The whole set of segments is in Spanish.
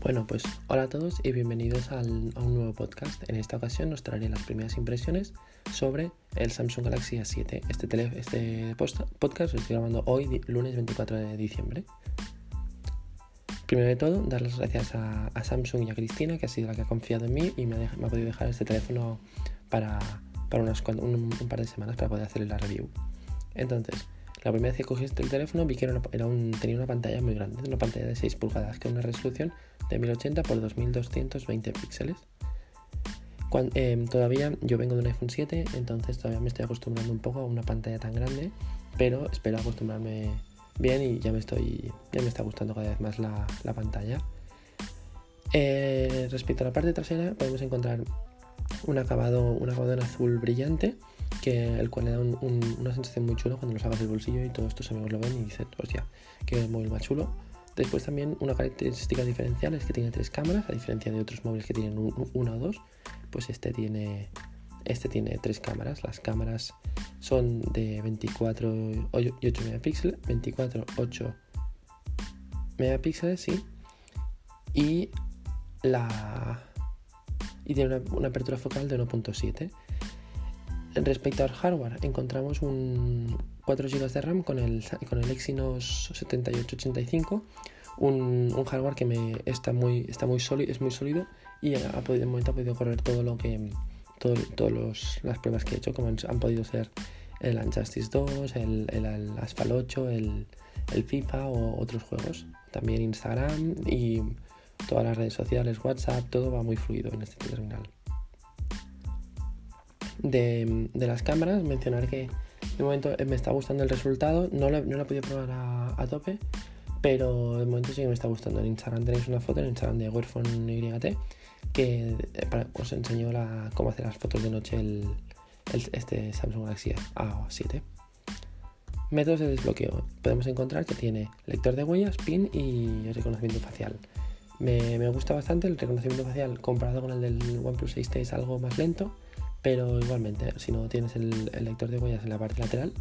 Bueno, pues hola a todos y bienvenidos a un nuevo podcast. En esta ocasión os traeré las primeras impresiones sobre el Samsung Galaxy A7. Este, este podcast lo estoy grabando hoy, lunes 24 de diciembre. Primero de todo, dar las gracias a, Samsung y a Cristina, que ha sido la que ha confiado en mí y me ha, podido dejar este teléfono para, unas, un, un par de semanas para poder hacer la review. Entonces, la primera vez que cogí este teléfono vi que era, tenía una pantalla muy grande, una pantalla de 6 pulgadas, que una resolución de 1080 x 2220 píxeles. Em, todavía yo vengo de un iPhone 7, entonces todavía me estoy acostumbrando un poco a una pantalla tan grande, pero espero acostumbrarme bien y ya me estoy ya me está gustando cada vez más la, pantalla. Eh, respecto a la parte trasera podemos encontrar un acabado, un acabado en azul brillante que el cual le da una sensación muy chula cuando lo sacas del bolsillo y todos tus amigos lo ven y dicen, hostia, que móvil más chulo. Después también una característica diferencial es que tiene tres cámaras, a diferencia de otros móviles que tienen una o dos, pues este tiene, este tiene tres cámaras. Las cámaras son de 24 y 8 megapíxeles, 24, 8 megapíxeles, sí. Y la y tiene una apertura focal de 1.7 Respecto al hardware, encontramos un 4 GB de RAM con el, con el Exynos 7885, un, hardware que me está muy, está muy sólido, es muy sólido y ha podido, de momento ha podido correr todo lo que todas las pruebas que he hecho, como han, podido ser el Unjustice 2, el, el, Asphalt 8, el, el FIFA o otros juegos. También Instagram y todas las redes sociales, WhatsApp, todo va muy fluido en este terminal de, las cámaras, mencionar que de momento me está gustando el resultado, no lo, no he podido probar a, tope, pero de momento sí que me está gustando. En Instagram tenéis una foto, en Instagram de Wearphone YT, que eh, os enseño la, cómo hacer las fotos de noche el, este Samsung Galaxy A7. Métodos de desbloqueo. Podemos encontrar que tiene lector de huellas, PIN y reconocimiento facial. Me, me gusta bastante el reconocimiento facial comparado con el del OnePlus 6T es algo más lento pero igualmente, si no tienes el, lector de huellas en la parte lateral,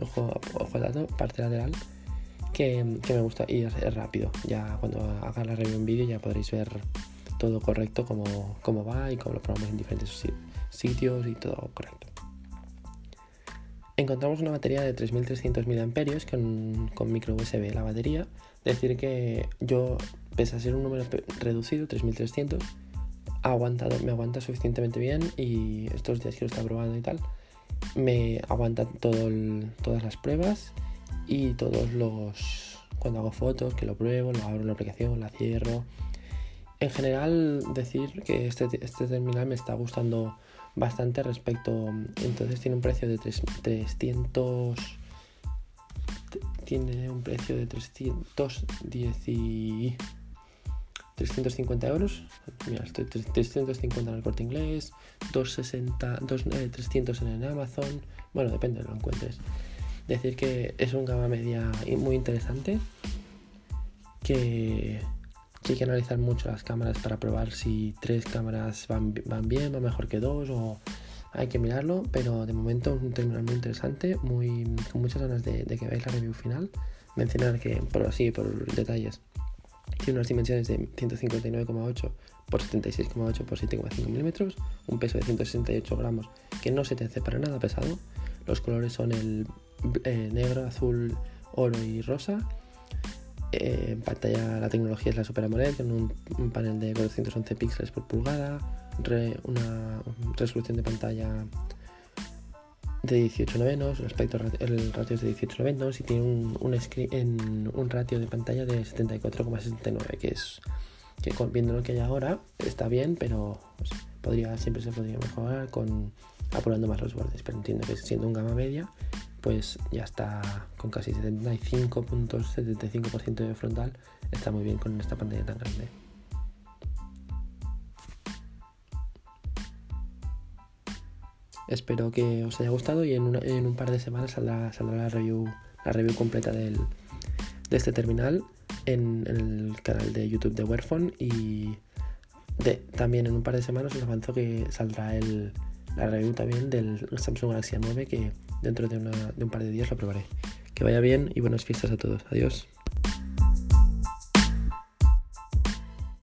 ojo, ojo al dato, parte lateral, que, me gusta y es, rápido. Ya cuando haga la review en vídeo ya podréis ver todo correcto, cómo, cómo va y cómo lo probamos en diferentes sitios y todo correcto. Encontramos una batería de 3300 mAh con, con micro USB la batería. Decir que yo, pese a ser un número reducido, 3300, aguantado, me aguanta suficientemente bien y estos días que lo está probando y tal, me aguanta todo todas las pruebas y todos los... cuando hago fotos, que lo pruebo, lo abro en la aplicación, la cierro. En general, decir que este, este terminal me está gustando bastante respecto... Entonces tiene un precio de 300... Tiene un precio de 310 y... 350 euros. Mira, estoy 350 en el corte inglés, 260, 2, 300 en Amazon. Bueno, depende de lo encuentres. Decir que es un gama media muy interesante. Que, hay que analizar mucho las cámaras para probar si tres cámaras van, van bien, va mejor que dos o hay que mirarlo, pero de momento es un terminal muy interesante, muy, con muchas ganas de, de que veáis la review final. Mencionar que, por así, por detalles, tiene unas dimensiones de 159,8 por 76,8 por 7,5 milímetros, un peso de 168 gramos que no se te hace para nada pesado. Los colores son el eh, negro, azul, oro y rosa. Eh, en pantalla la tecnología es la Super AMOLED con un, panel de 411 píxeles por pulgada, una resolución de pantalla de 18 novenos, respecto el ratio es de 18 novenos y tiene un, un, un ratio de pantalla de 74,69, que es que viendo lo que hay ahora está bien, pero pues, podría siempre se podría mejorar con apurando más los bordes, pero entiendo que siendo un gama media, pues ya está con casi 75.75% de frontal, está muy bien con esta pantalla tan grande. Espero que os haya gustado y en, un par de semanas saldrá, la, review, completa de este terminal en, el canal de YouTube de Wearphone y también en un par de semanas os avanzo que saldrá la review también del Samsung Galaxy 9 que dentro de, de un par de días lo probaré. Que vaya bien y buenas fiestas a todos. Adiós.